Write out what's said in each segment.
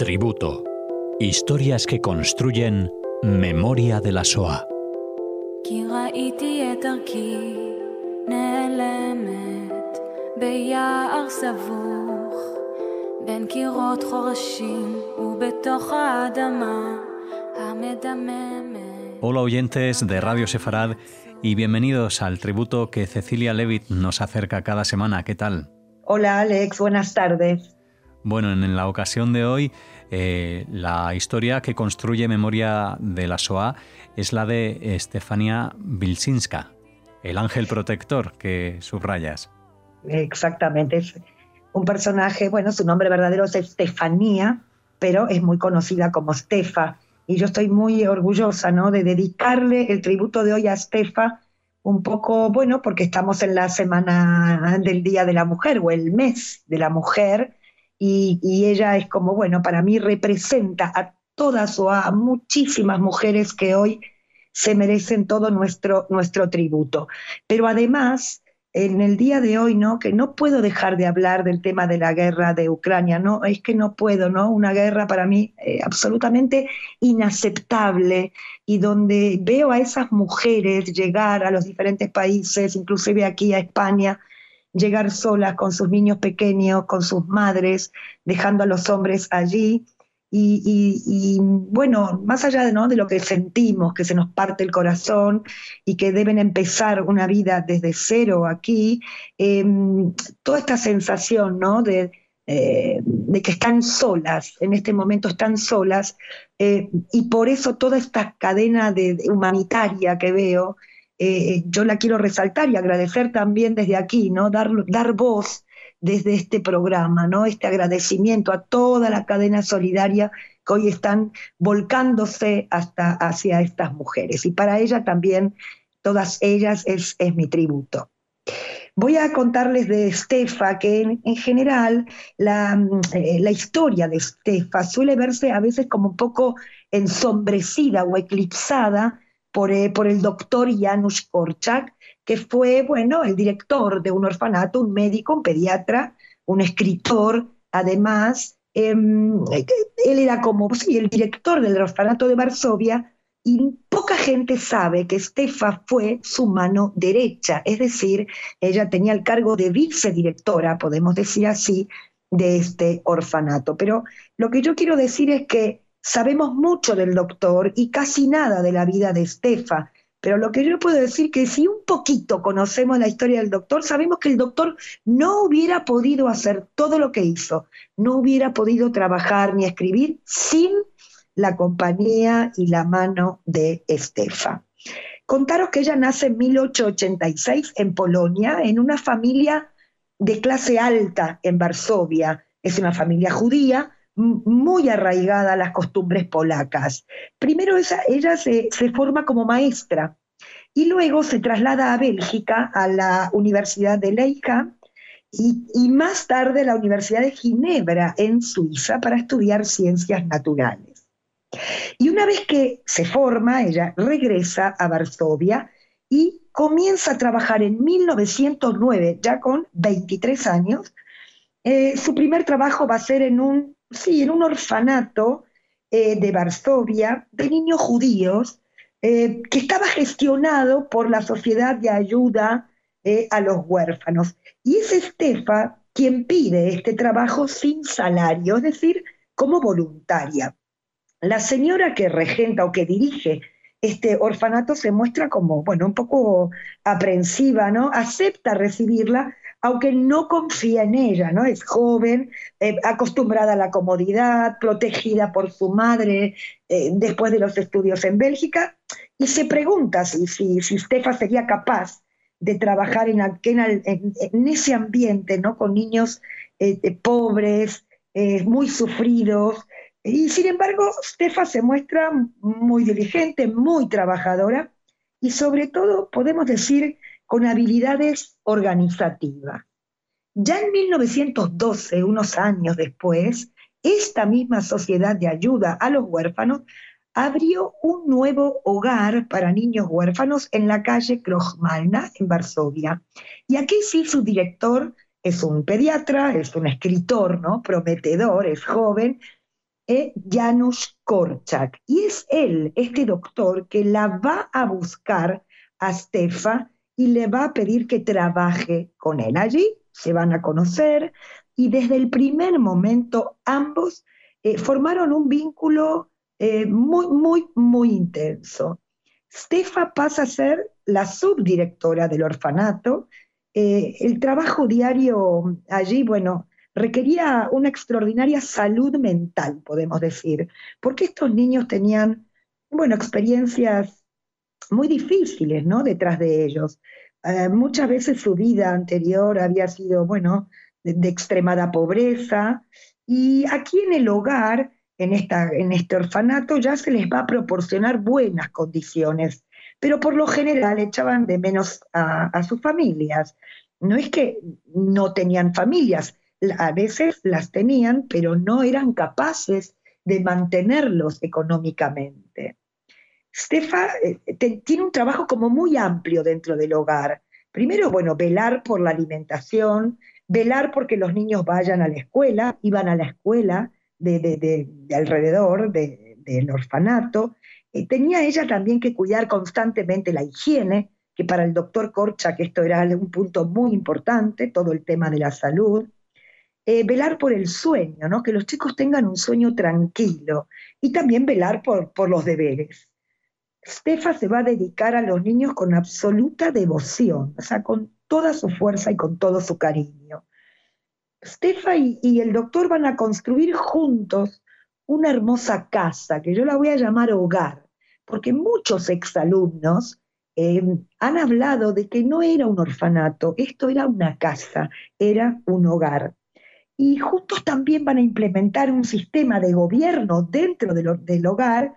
Tributo. Historias que construyen memoria de la SOA. Hola oyentes de Radio Sefarad y bienvenidos al tributo que Cecilia Levitt nos acerca cada semana. ¿Qué tal? Hola Alex, buenas tardes. Bueno, en la ocasión de hoy, eh, la historia que construye memoria de la SOA es la de Stefania Wilczynska, el ángel protector que subrayas. Exactamente, es un personaje, bueno, su nombre verdadero es Estefanía, pero es muy conocida como Stefa. Y yo estoy muy orgullosa, ¿no? De dedicarle el tributo de hoy a Stefa, un poco, bueno, porque estamos en la semana del Día de la Mujer o el mes de la mujer, y, ella es como, bueno, para mí representa a todas o a muchísimas mujeres que hoy se merecen todo nuestro, nuestro tributo. Pero además, en el día de hoy, ¿no? Que no puedo dejar de hablar del tema de la guerra de Ucrania, ¿no? Es que no puedo, ¿no? Una guerra para mí eh, absolutamente inaceptable y donde veo a esas mujeres llegar a los diferentes países, inclusive aquí a España, llegar solas con sus niños pequeños, con sus madres, dejando a los hombres allí. Y, bueno, más allá de, lo que sentimos, que se nos parte el corazón y que deben empezar una vida desde cero aquí, em, toda esta sensación ¿no? de, eh, de, que están solas, en este momento están solas, eh, y por eso toda esta cadena de, humanitaria que veo, eh, yo la quiero resaltar y agradecer también desde aquí, ¿no? Dar, dar voz desde este programa, ¿no? Este agradecimiento a toda la cadena solidaria que hoy están volcándose hasta hacia estas mujeres. Y para ella también, todas ellas, es, es mi tributo. Voy a contarles de Estefa, que en, general la, eh, la, historia de Estefa suele verse a veces como un poco ensombrecida o eclipsada eh, por, el doctor Janusz Korczak, que fue, bueno, el director de un orfanato, un médico, un pediatra, un escritor, además. Em, él era como, el director del orfanato de Varsovia, y poca gente sabe que Estefa fue su mano derecha, es decir, ella tenía el cargo de vicedirectora, podemos decir así, de este orfanato. Pero lo que yo quiero decir es que Sabemos mucho del doctor y casi nada de la vida de Estefa, pero lo que yo puedo decir es que si un poquito conocemos la historia del doctor, sabemos que el doctor no hubiera podido hacer todo lo que hizo, no hubiera podido trabajar ni escribir sin la compañía y la mano de Estefa. Contaros que ella nace en 1886 en Polonia, en una familia de clase alta en Varsovia. Es una familia judía, muy arraigada a las costumbres polacas. Primero ella, se, forma como maestra y luego se traslada a Bélgica, a la Universidad de Leica, y, más tarde a la Universidad de Ginebra, en Suiza, para estudiar ciencias naturales. Y una vez que se forma, ella regresa a Varsovia y comienza a trabajar en 1909, ya con 23 años. Eh, su primer trabajo va a ser en un sí, en un orfanato eh, de Varsovia de niños judíos eh, que estaba gestionado por la Sociedad de Ayuda eh, a los Huérfanos. Y es Estefa quien pide este trabajo sin salario, es decir, como voluntaria. La señora que regenta o que dirige este orfanato se muestra como, bueno, un poco aprensiva, ¿no? Acepta recibirla, aunque no confía en ella, ¿no? Es joven, eh, acostumbrada a la comodidad, protegida por su madre eh, después de los estudios en Bélgica, y se pregunta si, si, si Stefa sería capaz de trabajar en, en, ese ambiente, ¿no? Con niños eh, pobres, muy sufridos, y sin embargo, Stefa se muestra muy diligente, muy trabajadora, y sobre todo, podemos decir, con habilidades organizativas. Ya en 1912, unos años después, esta misma sociedad de ayuda a los huérfanos abrió un nuevo hogar para niños huérfanos en la calle Krojmalna, en Varsovia. Y aquí sí su director es un pediatra, es un escritor, ¿no? Prometedor, es joven, es Janusz Korczak. Y es él, este doctor, que la va a buscar a Stefa y le va a pedir que trabaje con él. Allí se van a conocer y desde el primer momento ambos eh, formaron un vínculo eh, muy, muy, muy intenso. Stefa pasa a ser la subdirectora del orfanato. Eh, el trabajo diario allí, bueno, requería una extraordinaria salud mental, podemos decir, porque estos niños tenían, bueno, experiencias muy difíciles, ¿no? Detrás de ellos. Eh, muchas veces su vida anterior había sido, bueno, de, extremada pobreza, y aquí en el hogar, en, esta, en este orfanato, ya se les va a proporcionar buenas condiciones, pero por lo general echaban de menos a, a sus familias. No es que no tenían familias, a veces las tenían, pero no eran capaces de mantenerlos económicamente. Stefa eh, tiene un trabajo como muy amplio dentro del hogar. Primero, bueno, velar por la alimentación, velar porque los niños vayan a la escuela, iban a la escuela de, alrededor del orfanato. Eh, tenía ella también que cuidar constantemente la higiene, que para el doctor Corcha, que esto era un punto muy importante, todo el tema de la salud. Eh, velar por el sueño, ¿no? que los chicos tengan un sueño tranquilo y también velar por, por los deberes. Stefa se va a dedicar a los niños con absoluta devoción, o sea, con toda su fuerza y con todo su cariño. Stefa y, el doctor van a construir juntos una hermosa casa, que yo la voy a llamar hogar, porque muchos exalumnos eh, han hablado de que no era un orfanato, esto era una casa, era un hogar. Y juntos también van a implementar un sistema de gobierno dentro del hogar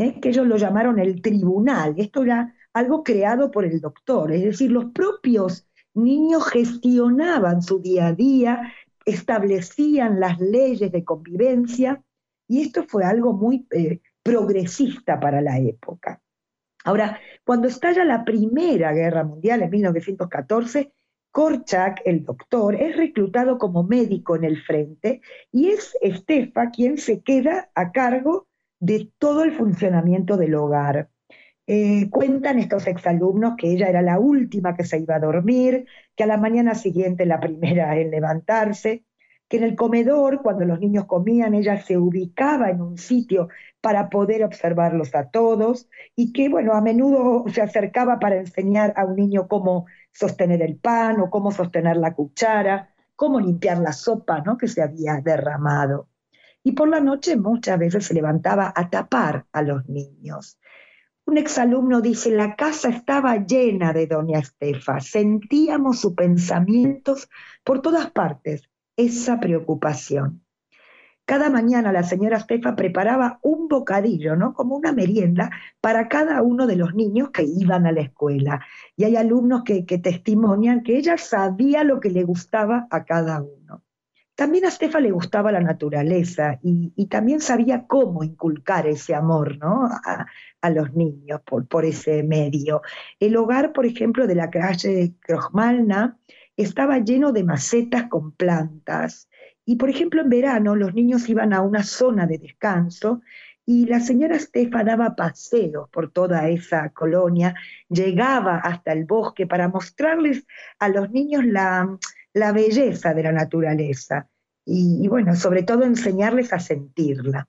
¿eh? que ellos lo llamaron el tribunal. Esto era algo creado por el doctor, es decir, los propios niños gestionaban su día a día, establecían las leyes de convivencia y esto fue algo muy eh, progresista para la época. Ahora, cuando estalla la Primera Guerra Mundial en 1914, Korchak, el doctor, es reclutado como médico en el frente y es Estefa quien se queda a cargo de todo el funcionamiento del hogar. Eh, cuentan estos exalumnos que ella era la última que se iba a dormir, que a la mañana siguiente la primera en levantarse, que en el comedor, cuando los niños comían, ella se ubicaba en un sitio para poder observarlos a todos y que, bueno, a menudo se acercaba para enseñar a un niño cómo sostener el pan o cómo sostener la cuchara, cómo limpiar la sopa ¿no? que se había derramado y por la noche muchas veces se levantaba a tapar a los niños. Un exalumno dice, la casa estaba llena de doña Estefa, sentíamos sus pensamientos por todas partes, esa preocupación. Cada mañana la señora Estefa preparaba un bocadillo, ¿no? Como una merienda para cada uno de los niños que iban a la escuela. Y hay alumnos que, que testimonian que ella sabía lo que le gustaba a cada uno. También a Stefa le gustaba la naturaleza y, también sabía cómo inculcar ese amor ¿no? a, los niños por, ese medio. El hogar, por ejemplo, de la calle Krojmalna estaba lleno de macetas con plantas. Y, por ejemplo, en verano los niños iban a una zona de descanso y la señora Stefa daba paseos por toda esa colonia, llegaba hasta el bosque para mostrarles a los niños la, la belleza de la naturaleza y, bueno, sobre todo enseñarles a sentirla.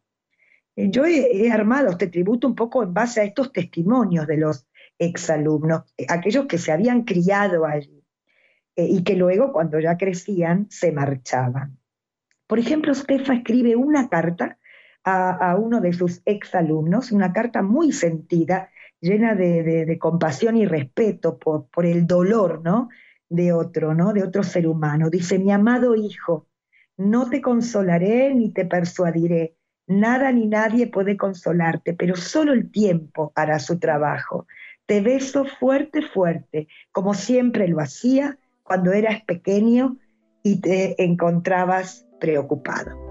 Eh, yo he, armado este tributo un poco en base a estos testimonios de los exalumnos, eh, aquellos que se habían criado allí eh, y que luego cuando ya crecían se marchaban. Por ejemplo, Stefa escribe una carta a, uno de sus exalumnos, una carta muy sentida, llena de, compasión y respeto por, por, el dolor ¿no? De otro, ¿no? de otro ser humano. Dice, mi amado hijo, no te consolaré ni te persuadiré. Nada ni nadie puede consolarte, pero solo el tiempo hará su trabajo. Te beso fuerte, fuerte, como siempre lo hacía cuando eras pequeño y te encontrabas preocupado.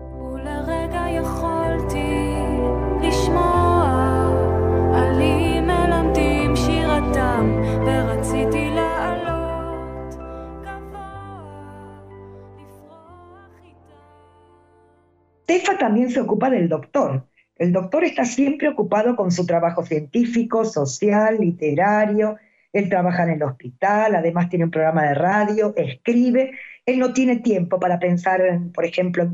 Stefa también se ocupa del doctor. El doctor está siempre ocupado con su trabajo científico, social, literario. Él trabaja en el hospital, además tiene un programa de radio, escribe. Él no tiene tiempo para pensar, en, por ejemplo,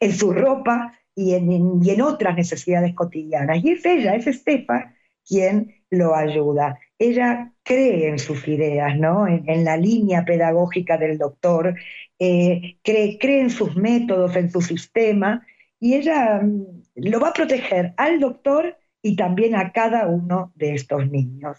en, su ropa y en, otras necesidades cotidianas. Y es ella, es Estefa, quien lo ayuda. Ella cree en sus ideas, ¿no? en, la línea pedagógica del doctor, eh, cree en sus métodos, en su sistema, y ella mm, lo va a proteger al doctor y también a cada uno de estos niños.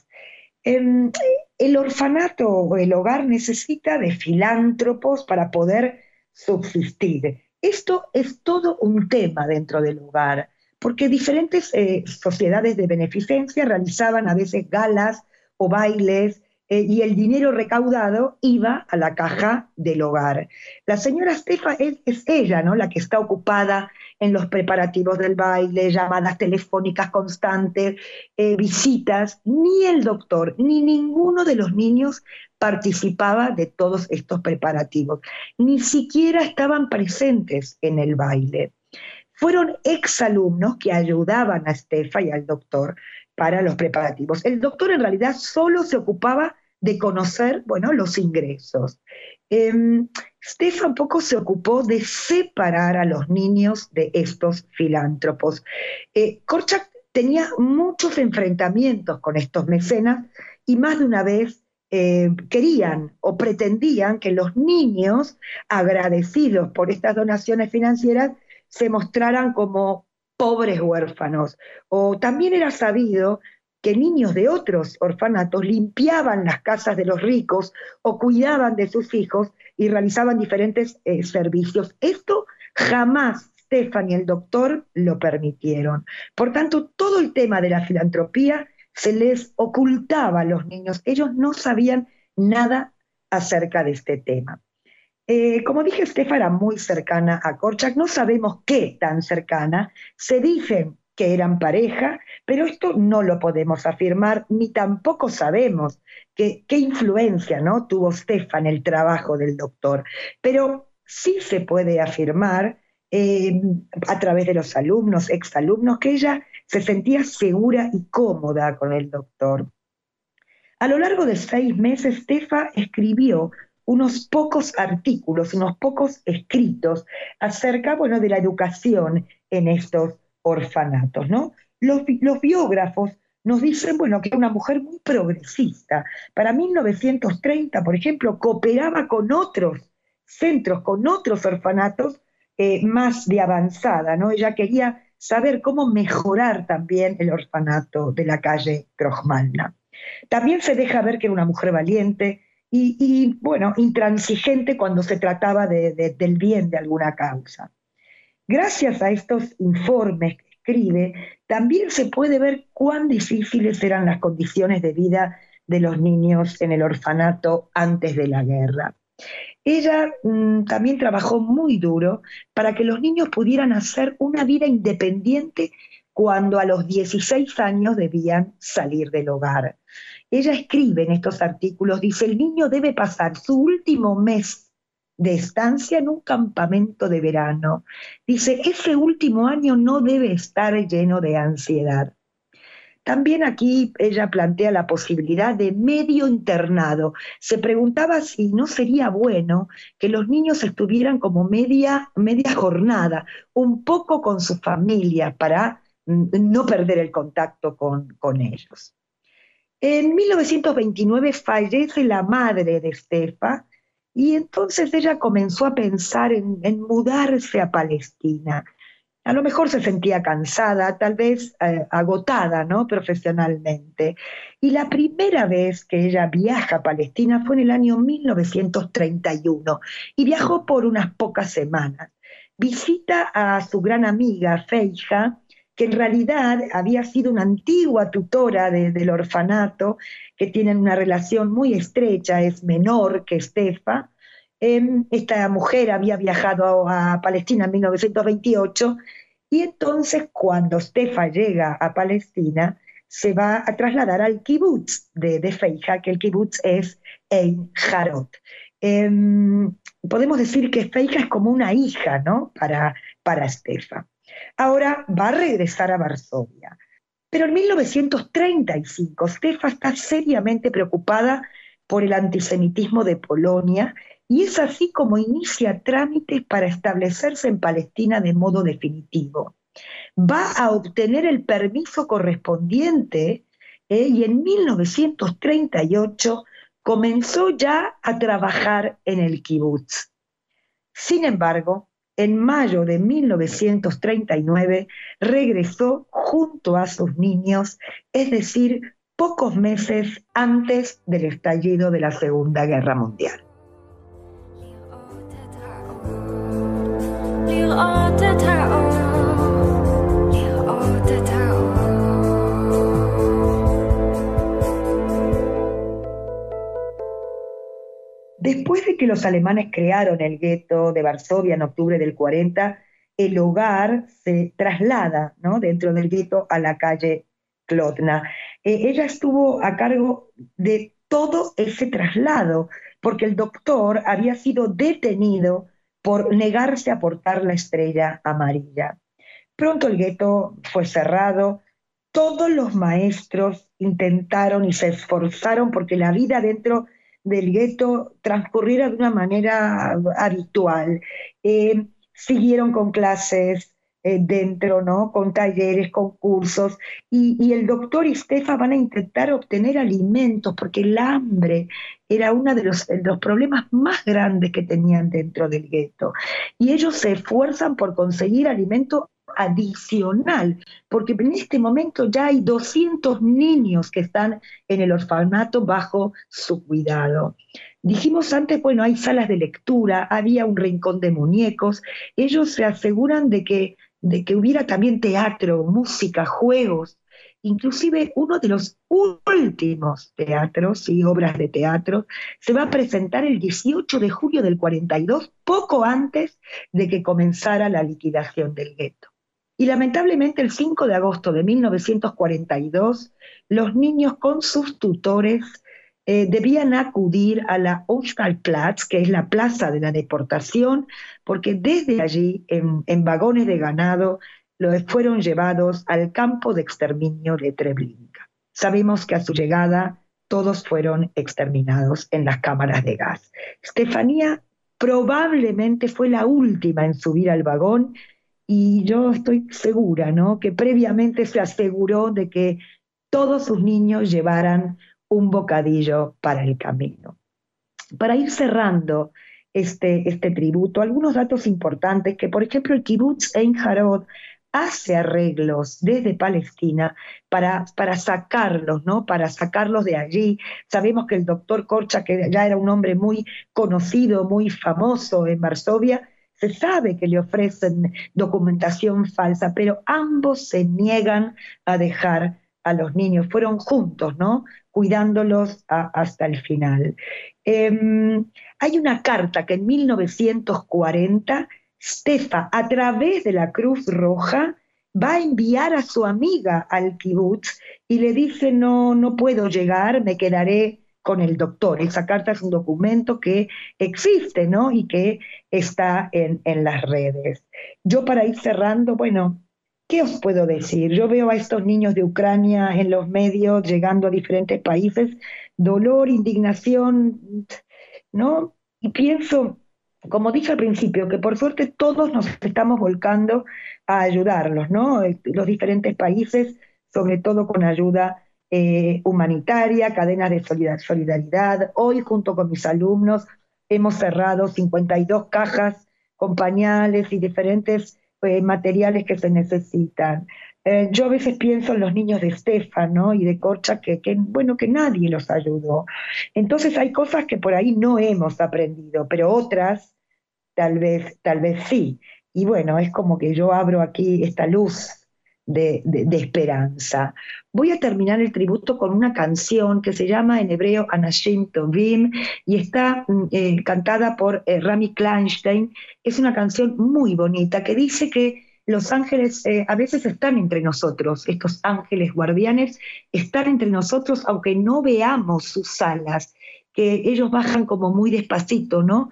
Em, el orfanato o el hogar necesita de filántropos para poder subsistir. Esto es todo un tema dentro del hogar porque diferentes eh, sociedades de beneficencia realizaban a veces galas o bailes eh, y el dinero recaudado iba a la caja del hogar. La señora Estefa es, ella, ¿no? La que está ocupada en los preparativos del baile, llamadas telefónicas constantes, eh, visitas. Ni el doctor ni ninguno de los niños participaba de todos estos preparativos. Ni siquiera estaban presentes en el baile fueron exalumnos que ayudaban a Estefa y al doctor para los preparativos. El doctor en realidad solo se ocupaba de conocer, bueno, los ingresos. Eh, Stefan poco se ocupó de separar a los niños de estos filántropos. Eh, Korchak tenía muchos enfrentamientos con estos mecenas y más de una vez eh, querían o pretendían que los niños, agradecidos por estas donaciones financieras, se mostraran como pobres huérfanos. O también era sabido que niños de otros orfanatos limpiaban las casas de los ricos o cuidaban de sus hijos y realizaban diferentes eh, servicios. Esto jamás Stefan y el doctor lo permitieron. Por tanto, todo el tema de la filantropía se les ocultaba a los niños. Ellos no sabían nada acerca de este tema. Eh, como dije, Estefa era muy cercana a Korchak, no sabemos qué tan cercana, se dicen que eran pareja, pero esto no lo podemos afirmar, ni tampoco sabemos qué influencia ¿no? tuvo Estefa en el trabajo del doctor. Pero sí se puede afirmar eh, a través de los alumnos, exalumnos, que ella se sentía segura y cómoda con el doctor. A lo largo de seis meses, Estefa escribió unos pocos artículos, unos pocos escritos acerca, bueno, de la educación en estos orfanatos, ¿no? Los, los biógrafos nos dicen, bueno, que una mujer muy progresista. Para 1930, por ejemplo, cooperaba con otros centros, con otros orfanatos eh, más de avanzada, ¿no? Ella quería saber cómo mejorar también el orfanato de la calle Krojmalna. También se deja ver que era una mujer valiente, y, bueno, intransigente cuando se trataba del bien de alguna causa. Gracias a estos informes que escribe, también se puede ver cuán difíciles eran las condiciones de vida de los niños en el orfanato antes de la guerra. Ella mm, también trabajó muy duro para que los niños pudieran hacer una vida independiente cuando a los 16 años debían salir del hogar. Ella escribe en estos artículos, dice, el niño debe pasar su último mes de estancia en un campamento de verano. Dice, ese último año no debe estar lleno de ansiedad. También aquí ella plantea la posibilidad de medio internado. Se preguntaba si no sería bueno que los niños estuvieran como media, media jornada, un poco con su familia, para mm, no perder el contacto con, con ellos. En 1929 fallece la madre de Estefa y entonces ella comenzó a pensar en, mudarse a Palestina. A lo mejor se sentía cansada, tal vez eh, agotada ¿no? profesionalmente. Y la primera vez que ella viaja a Palestina fue en el año 1931 y viajó por unas pocas semanas. Visita a su gran amiga Feija, que en realidad había sido una antigua tutora del orfanato, que tienen una relación muy estrecha, es menor que Estefa. Em, esta mujer había viajado a Palestina en 1928 y entonces cuando Estefa llega a Palestina, se va a trasladar al kibutz de, de Feija, que el kibutz es Ein Harot. Em, podemos decir que Feija es como una hija, ¿no? Para, para Estefa. Ahora va a regresar a Varsovia. Pero en 1935 Estefa está seriamente preocupada por el antisemitismo de Polonia y es así como inicia trámites para establecerse en Palestina de modo definitivo. Va a obtener el permiso correspondiente eh, y en 1938 comenzó ya a trabajar en el kibutz. Sin embargo, en mayo de 1939 regresó junto a sus niños, es decir, pocos meses antes del estallido de la Segunda Guerra Mundial. Después de que los alemanes crearon el gueto de Varsovia en octubre del 40, el hogar se traslada ¿no? dentro del gueto a la calle Klotna. Eh, ella estuvo a cargo de todo ese traslado, porque el doctor había sido detenido por negarse a portar la estrella amarilla. Pronto el gueto fue cerrado, todos los maestros intentaron y se esforzaron porque la vida dentro del gueto transcurriera de una manera habitual. Eh, siguieron con clases eh, dentro, ¿no? Con talleres, con cursos, y, el doctor y Estefa van a intentar obtener alimentos, porque el hambre era uno de los, problemas más grandes que tenían dentro del gueto. Y ellos se esfuerzan por conseguir alimento adicional, porque en este momento ya hay 200 niños que están en el orfanato bajo su cuidado. Dijimos antes, bueno, hay salas de lectura, había un rincón de muñecos, ellos se aseguran de que, de que hubiera también teatro, música, juegos, inclusive uno de los últimos teatros y obras de teatro se va a presentar el 18 de julio del 42, poco antes de que comenzara la liquidación del gueto. Y lamentablemente el 5 de agosto de 1942, los niños con sus tutores eh, debían acudir a la Platz, que es la plaza de la deportación, porque desde allí, en, vagones de ganado, los fueron llevados al campo de exterminio de Treblinka. Sabemos que a su llegada todos fueron exterminados en las cámaras de gas. Estefanía probablemente fue la última en subir al vagón y yo estoy segura, ¿no? Que previamente se aseguró de que todos sus niños llevaran un bocadillo para el camino. Para ir cerrando este, este tributo, algunos datos importantes, que por ejemplo el kibbutz Ein Harod hace arreglos desde Palestina para, para sacarlos, ¿no? Para sacarlos de allí. Sabemos que el doctor Korcha, que ya era un hombre muy conocido, muy famoso en Varsovia, se sabe que le ofrecen documentación falsa, pero ambos se niegan a dejar a los niños. Fueron juntos, ¿no? Cuidándolos hasta el final. Em, hay una carta que en 1940 Stefa, a través de la Cruz Roja, va a enviar a su amiga al kibutz y le dice, no, no puedo llegar, me quedaré con el doctor. Esa carta es un documento que existe, ¿no? Y que está en, las redes. Yo para ir cerrando, bueno, ¿qué os puedo decir? Yo veo a estos niños de Ucrania en los medios llegando a diferentes países, dolor, indignación, ¿no? Y pienso, como dije al principio, que por suerte todos nos estamos volcando a ayudarlos, ¿no? Los diferentes países, sobre todo con ayuda eh, humanitaria, cadenas de solidaridad. Hoy, junto con mis alumnos, hemos cerrado 52 cajas con pañales y diferentes eh, materiales que se necesitan. Eh, yo a veces pienso en los niños de Estefano y de Corcha que, que, bueno, que nadie los ayudó. Entonces hay cosas que por ahí no hemos aprendido, pero otras tal vez, tal vez sí. Y bueno, es como que yo abro aquí esta luz de, esperanza. Voy a terminar el tributo con una canción que se llama en hebreo Anashim Tovim y está mm, eh, cantada por eh, Rami Kleinstein. Es una canción muy bonita que dice que los ángeles eh, a veces están entre nosotros, estos ángeles guardianes están entre nosotros aunque no veamos sus alas que ellos bajan como muy despacito, ¿no?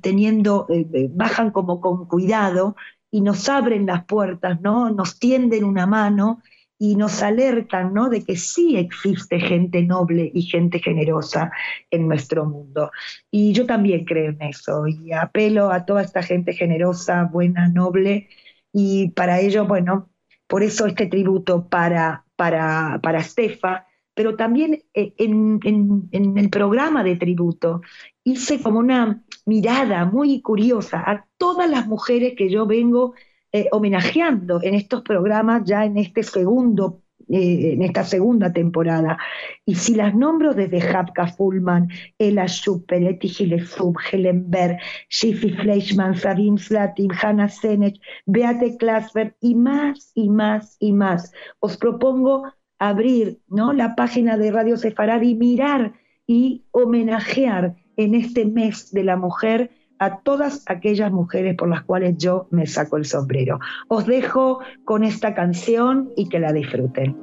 teniendo, bajan como con cuidado y nos abren las puertas, ¿no? Nos tienden una mano y nos alertan, ¿no? De que sí existe gente noble y gente generosa en nuestro mundo. Y yo también creo en eso y apelo a toda esta gente generosa, buena, noble y para ello, bueno, por eso este tributo para, para, para Stefa, pero también eh, en, en, el programa de tributo hice como una mirada muy curiosa a todas las mujeres que yo vengo eh, homenajeando en estos programas ya en este segundo eh, en esta segunda temporada. Y si las nombro desde Hapka Fullman, Ella Schupper, Eti Gilesub, Helen Berg, Shifi Fleischmann, Sabine Slatin, Hannah Senech, Beate Klasberg y más y más y más. Os propongo abrir ¿no? la página de Radio Sefarad y mirar y homenajear en este mes de la mujer a todas aquellas mujeres por las cuales yo me saco el sombrero. Os dejo con esta canción y que la disfruten.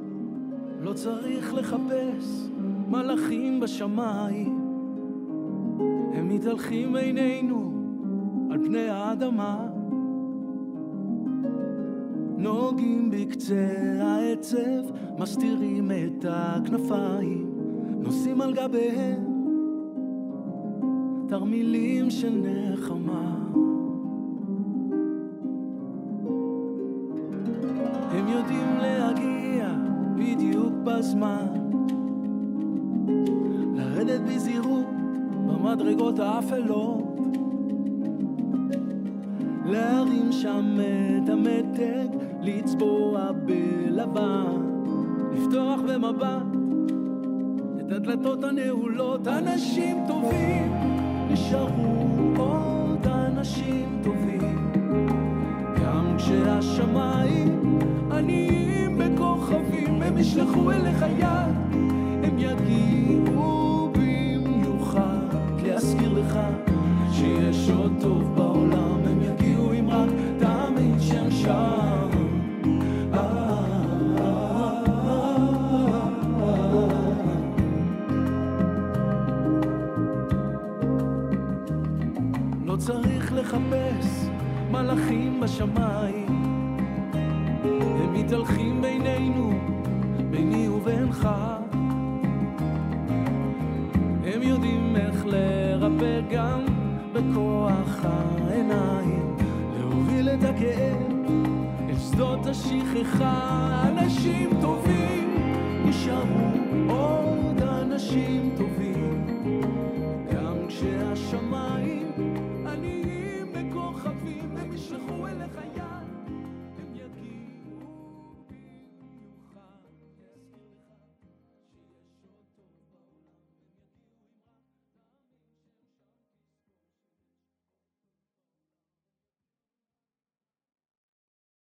לא צריך לחפש מלאכים בשמיים, הם מתהלכים בינינו על פני האדמה. נוגעים בקצה העצב, מסתירים את הכנפיים, נוסעים על גביהם תרמילים של נחמה. הם יודעים להגיע בדיוק בזמן, לרדת בזהירות במדרגות האפלות, להרים שם את המתג, לצבוע בלבן, לפתוח במבט את הדלתות הנעולות, אנשים טובים נשארו עוד אנשים טובים. גם כשהשמיים עניים בכוכבים הם ישלחו אליך יד הם יגיעו במיוחד. להזכיר לך שיש עוד טוב מלאכים בשמיים. הם מתהלכים בינינו, ביני ובינך. הם יודעים איך לרפא גם בכוח העיניים. להוביל את הכאב אל שדות השכחה. אנשים טובים נשארו עוד אנשים טובים. גם כשהשמיים נשלחו אליך